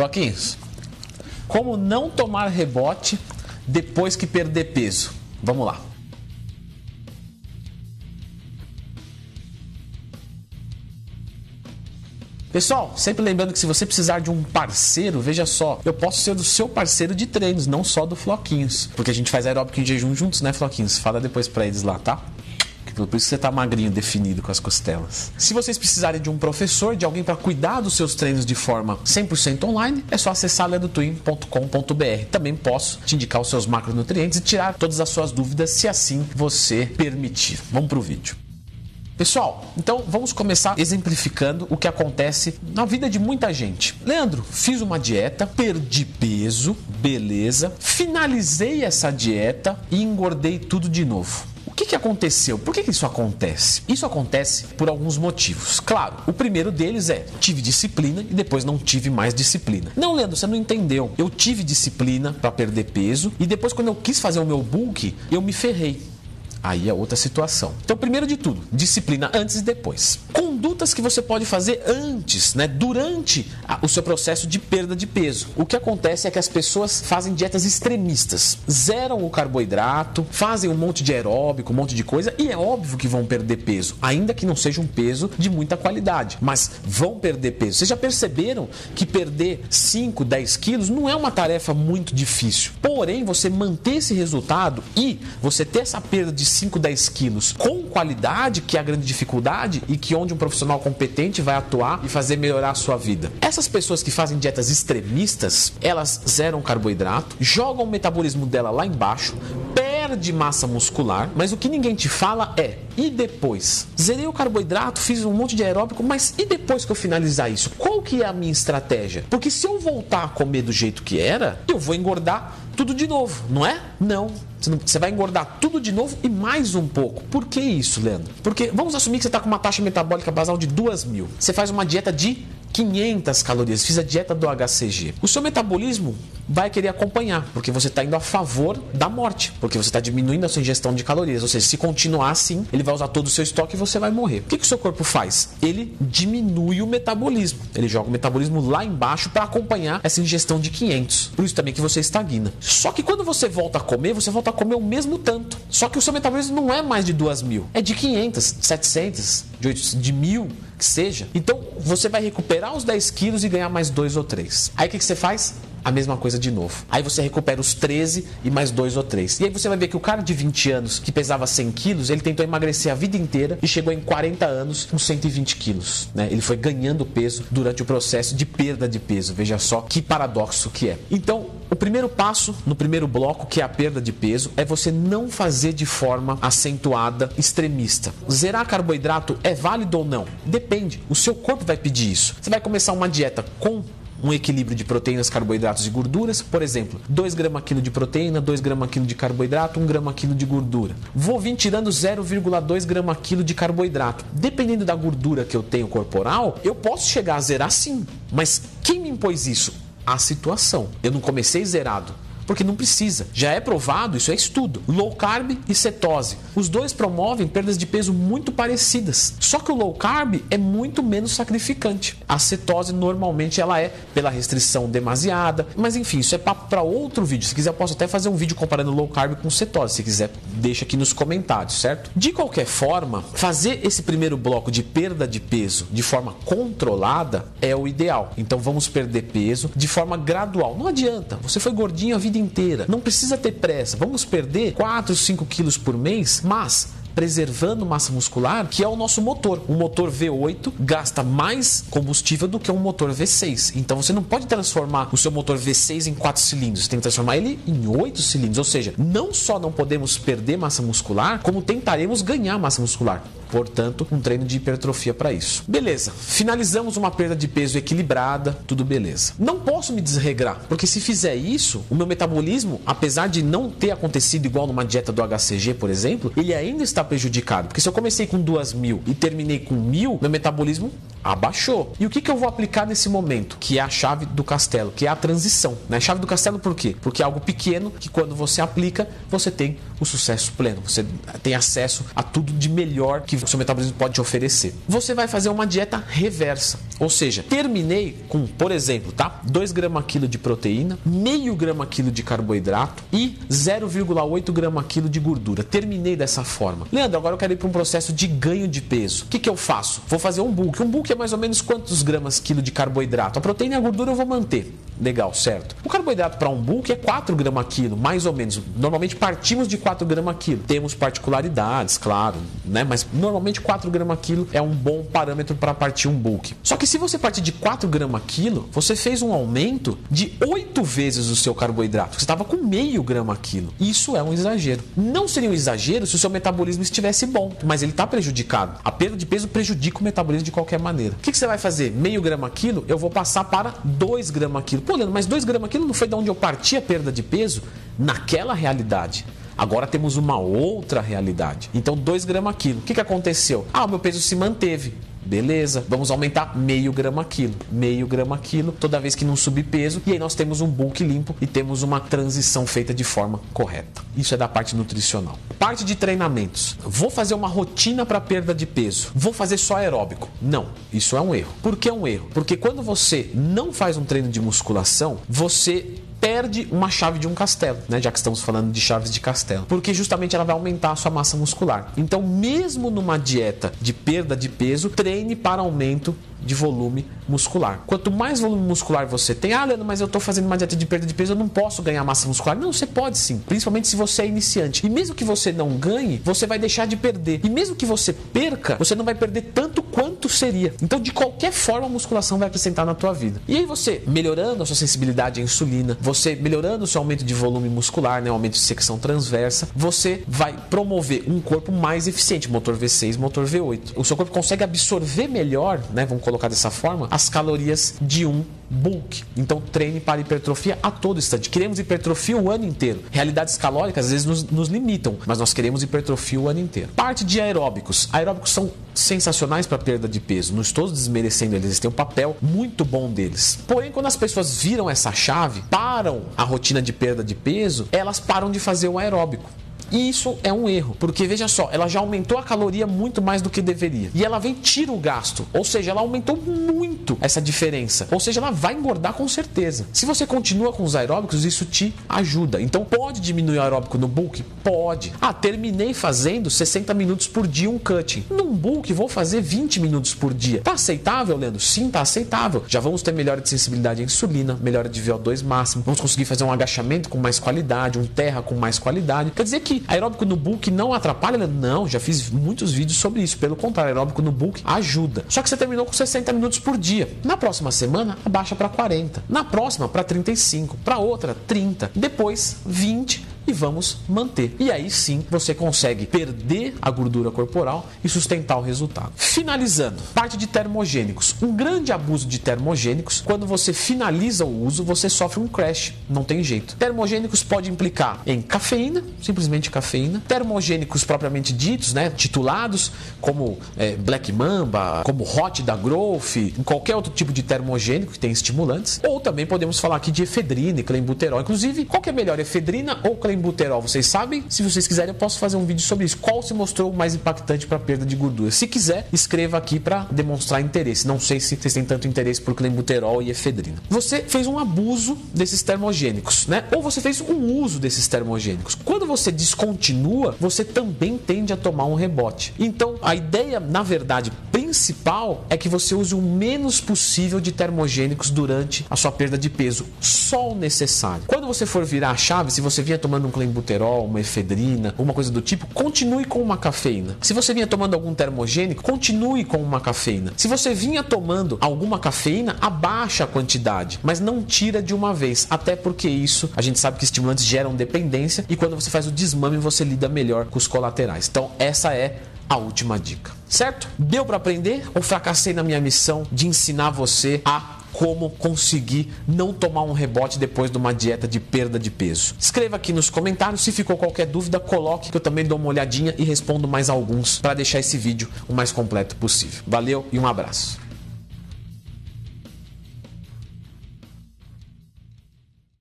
Floquinhos, como não tomar rebote depois que perder peso? Vamos lá. Pessoal, sempre lembrando que se você precisar de um parceiro, veja só, eu posso ser o seu parceiro de treinos, não só do Floquinhos. Porque a gente faz aeróbico em jejum juntos, né, Floquinhos? Fala depois pra eles lá, tá? Por isso você tá magrinho, definido com as costelas. Se vocês precisarem de um professor, de alguém para cuidar dos seus treinos de forma 100% online, é só acessar ledotwin.com.br. Também posso te indicar os seus macronutrientes e tirar todas as suas dúvidas, se assim você permitir. Vamos pro vídeo. Pessoal, então vamos começar exemplificando o que acontece na vida de muita gente. Leandro, fiz uma dieta, perdi peso, beleza, finalizei essa dieta e engordei tudo de novo. Que, que aconteceu? Por que, que isso acontece? Isso acontece por alguns motivos. Claro, o primeiro deles é tive disciplina e depois não tive mais disciplina. Não, Leandro, você não entendeu. Eu tive disciplina para perder peso e depois, quando eu quis fazer o meu bulk, eu me ferrei. Aí é outra situação. Então, primeiro de tudo, disciplina antes e depois. Condutas que você pode fazer antes, né, durante a, o seu processo de perda de peso. O que acontece é que as pessoas fazem dietas extremistas, zeram o carboidrato, fazem um monte de aeróbico, um monte de coisa e é óbvio que vão perder peso, ainda que não seja um peso de muita qualidade, mas vão perder peso. Vocês já perceberam que perder 5, 10 quilos não é uma tarefa muito difícil. Porém, você manter esse resultado e você ter essa perda de 5, 10 quilos com qualidade, que é a grande dificuldade e que onde um profissional competente vai atuar e fazer melhorar a sua vida. Essas pessoas que fazem dietas extremistas, elas zeram carboidrato, jogam o metabolismo dela lá embaixo, perde massa muscular, mas o que ninguém te fala é: e depois? Zerei o carboidrato, fiz um monte de aeróbico, mas e depois que eu finalizar isso? Qual que é a minha estratégia? Porque se eu voltar a comer do jeito que era, eu vou engordar tudo de novo, não é? Não. Você vai engordar tudo de novo e mais um pouco. Por que isso, Leandro? Porque vamos assumir que você está com uma taxa metabólica basal de 2 mil. Você faz uma dieta de 500 calorias, fiz a dieta do HCG. O seu metabolismo vai querer acompanhar, porque você está indo a favor da morte, porque você está diminuindo a sua ingestão de calorias. Ou seja, se continuar assim, ele vai usar todo o seu estoque e você vai morrer. O que, que o seu corpo faz? Ele diminui o metabolismo. Ele joga o metabolismo lá embaixo para acompanhar essa ingestão de 500. Por isso também que você estagna. Só que quando você volta a comer, você volta a comer o mesmo tanto. Só que o seu metabolismo não é mais de 2 mil, é de 500, 700, de, 800, de 1000 que seja. Então você vai recuperar os 10 quilos e ganhar mais 2 ou 3. Aí o que, que você faz? A mesma coisa de novo. Aí você recupera os 13 e mais dois ou três. E aí você vai ver que o cara de 20 anos que pesava 100 quilos, ele tentou emagrecer a vida inteira e chegou em 40 anos com 120 quilos. Né? Ele foi ganhando peso durante o processo de perda de peso. Veja só que paradoxo que é. Então, o primeiro passo no primeiro bloco, que é a perda de peso, é você não fazer de forma acentuada, extremista. Zerar carboidrato é válido ou não? Depende. O seu corpo vai pedir isso. Você vai começar uma dieta com um equilíbrio de proteínas, carboidratos e gorduras. Por exemplo, 2 gramas quilo de proteína, 2 gramas quilo de carboidrato, 1 grama quilo de gordura. Vou vir tirando 0,2 grama quilo de carboidrato. Dependendo da gordura que eu tenho corporal, eu posso chegar a zerar sim. Mas quem me impôs isso? A situação. Eu não comecei zerado porque não precisa. Já é provado, isso é estudo. Low carb e cetose. Os dois promovem perdas de peso muito parecidas. Só que o low carb é muito menos sacrificante. A cetose normalmente ela é pela restrição demasiada, mas enfim, isso é papo para outro vídeo. Se quiser, eu posso até fazer um vídeo comparando low carb com cetose. Se quiser, deixa aqui nos comentários, certo? De qualquer forma, fazer esse primeiro bloco de perda de peso de forma controlada é o ideal. Então vamos perder peso de forma gradual. Não adianta. Você foi gordinho a vida inteira. Não precisa ter pressa. Vamos perder 4, 5 quilos por mês, mas preservando massa muscular, que é o nosso motor. Um motor V8 gasta mais combustível do que um motor V6. Então você não pode transformar o seu motor V6 em 4 cilindros, você tem que transformar ele em 8 cilindros. Ou seja, não só não podemos perder massa muscular, como tentaremos ganhar massa muscular. Portanto, um treino de hipertrofia para isso. Beleza, finalizamos uma perda de peso equilibrada, tudo beleza. Não posso me desregrar, porque se fizer isso, o meu metabolismo, apesar de não ter acontecido igual numa dieta do HCG, por exemplo, ele ainda está prejudicado. Porque se eu comecei com duas mil e terminei com mil, meu metabolismo abaixou. E o que, que eu vou aplicar nesse momento? Que é a chave do castelo, que é a transição. Né? Chave do castelo por quê? Porque é algo pequeno que quando você aplica, você tem o sucesso pleno. Você tem acesso a tudo de melhor que o seu metabolismo pode te oferecer. Você vai fazer uma dieta reversa. Ou seja, terminei com, por exemplo, tá? 2 gramas quilo de proteína, meio grama quilo de carboidrato e 0,8 grama quilo de gordura. Terminei dessa forma. Leandro, agora eu quero ir para um processo de ganho de peso. O que, que eu faço? Vou fazer um bulk. Um bulk é mais ou menos quantos gramas quilo de carboidrato? A proteína e a gordura eu vou manter. Legal, certo? O carboidrato para um bulk é 4 gramas quilo, mais ou menos. Normalmente partimos de 4 gramas quilo. Temos particularidades, claro, né? Mas normalmente 4 gramas quilo é um bom parâmetro para partir um bulk. Só que se você partir de 4 gramas quilo, você fez um aumento de 8 vezes o seu carboidrato. Você estava com meio grama quilo. Isso é um exagero. Não seria um exagero se o seu metabolismo estivesse bom, mas ele está prejudicado. A perda de peso prejudica o metabolismo de qualquer maneira. O que, que você vai fazer? Meio grama quilo, eu vou passar para 2 gramas quilo. Pô, Leandro, mas 2 gramas quilo não foi de onde eu parti a perda de peso? Naquela realidade. Agora temos uma outra realidade. Então, 2 gramas quilo. O que, que aconteceu? Ah, o meu peso se manteve. Beleza, vamos aumentar meio grama quilo, meio grama quilo, toda vez que não subir peso, e aí nós temos um bulk limpo e temos uma transição feita de forma correta. Isso é da parte nutricional. Parte de treinamentos. Vou fazer uma rotina para perda de peso. Vou fazer só aeróbico. Não, isso é um erro. Por que é um erro? Porque quando você não faz um treino de musculação, você perde uma chave de um castelo, né? Já que estamos falando de chaves de castelo, porque justamente ela vai aumentar a sua massa muscular. Então, mesmo numa dieta de perda de peso, treine para aumento de volume muscular. Quanto mais volume muscular você tem, ah, Leandro, mas eu estou fazendo uma dieta de perda de peso, eu não posso ganhar massa muscular. Não, você pode sim, principalmente se você é iniciante. E mesmo que você não ganhe, você vai deixar de perder. E mesmo que você perca, você não vai perder tanto quanto seria. Então, de qualquer forma, a musculação vai acrescentar na tua vida. E aí você, melhorando a sua sensibilidade à insulina, você melhorando o seu aumento de volume muscular, né, aumento de secção transversa, você vai promover um corpo mais eficiente, motor V6, motor V8. O seu corpo consegue absorver melhor, né, vamos colocar dessa forma, as calorias de um bulk. Então treine para hipertrofia a todo instante. Queremos hipertrofia o ano inteiro. Realidades calóricas às vezes nos, nos, limitam, mas nós queremos hipertrofia o ano inteiro. Parte de aeróbicos. Aeróbicos são sensacionais para perda de peso. Não estou desmerecendo eles, eles têm um papel muito bom deles. Porém, quando as pessoas viram essa chave, param a rotina de perda de peso, elas param de fazer o aeróbico. E isso é um erro, porque veja só, ela já aumentou a caloria muito mais do que deveria. E ela vem tira o gasto, ou seja, ela aumentou muito essa diferença. Ou seja, ela vai engordar com certeza. Se você continua com os aeróbicos, isso te ajuda. Então pode diminuir o aeróbico no bulk? Pode. Ah, terminei fazendo 60 minutos por dia um cutting. Num bulk vou fazer 20 minutos por dia. Tá aceitável, Leandro? Sim, tá aceitável. Já vamos ter melhora de sensibilidade à insulina, melhora de VO2 máximo, vamos conseguir fazer um agachamento com mais qualidade, um terra com mais qualidade. Quer dizer que aeróbico no bulk não atrapalha? Não, já fiz muitos vídeos sobre isso. Pelo contrário, aeróbico no bulk ajuda. Só que você terminou com 60 minutos por dia. Na próxima semana, abaixa para 40. Na próxima, para 35. Para outra, 30. Depois, 20 e vamos manter. E aí sim você consegue perder a gordura corporal e sustentar o resultado. Finalizando, parte de termogênicos. Um grande abuso de termogênicos, quando você finaliza o uso, você sofre um crash, não tem jeito. Termogênicos pode implicar em cafeína, simplesmente cafeína, termogênicos propriamente ditos, né, titulados, como é, Black Mamba, como Hot da Growth, qualquer outro tipo de termogênico que tem estimulantes, ou também podemos falar aqui de efedrina e clenbuterol. Inclusive, qual que é melhor, efedrina ou clenbuterol? Clenbuterol, vocês sabem? Se vocês quiserem, eu posso fazer um vídeo sobre isso. Qual se mostrou mais impactante para perda de gordura? Se quiser, escreva aqui para demonstrar interesse. Não sei se vocês têm tanto interesse por clenbuterol e efedrina. Você fez um abuso desses termogênicos, né? Ou você fez um uso desses termogênicos. Quando você descontinua, você também tende a tomar um rebote. Então, a ideia, na verdade, principal é que você use o menos possível de termogênicos durante a sua perda de peso, só o necessário. Quando você for virar a chave, se você vinha tomando tomando um clenbuterol, uma efedrina, uma coisa do tipo, continue com uma cafeína. Se você vinha tomando algum termogênico, continue com uma cafeína. Se você vinha tomando alguma cafeína, abaixa a quantidade, mas não tira de uma vez, até porque isso a gente sabe que estimulantes geram dependência e quando você faz o desmame você lida melhor com os colaterais. Então essa é a última dica. Certo? Deu para aprender ou fracassei na minha missão de ensinar você a como conseguir não tomar um rebote depois de uma dieta de perda de peso. Escreva aqui nos comentários, se ficou qualquer dúvida, coloque que eu também dou uma olhadinha e respondo mais alguns para deixar esse vídeo o mais completo possível. Valeu e um abraço.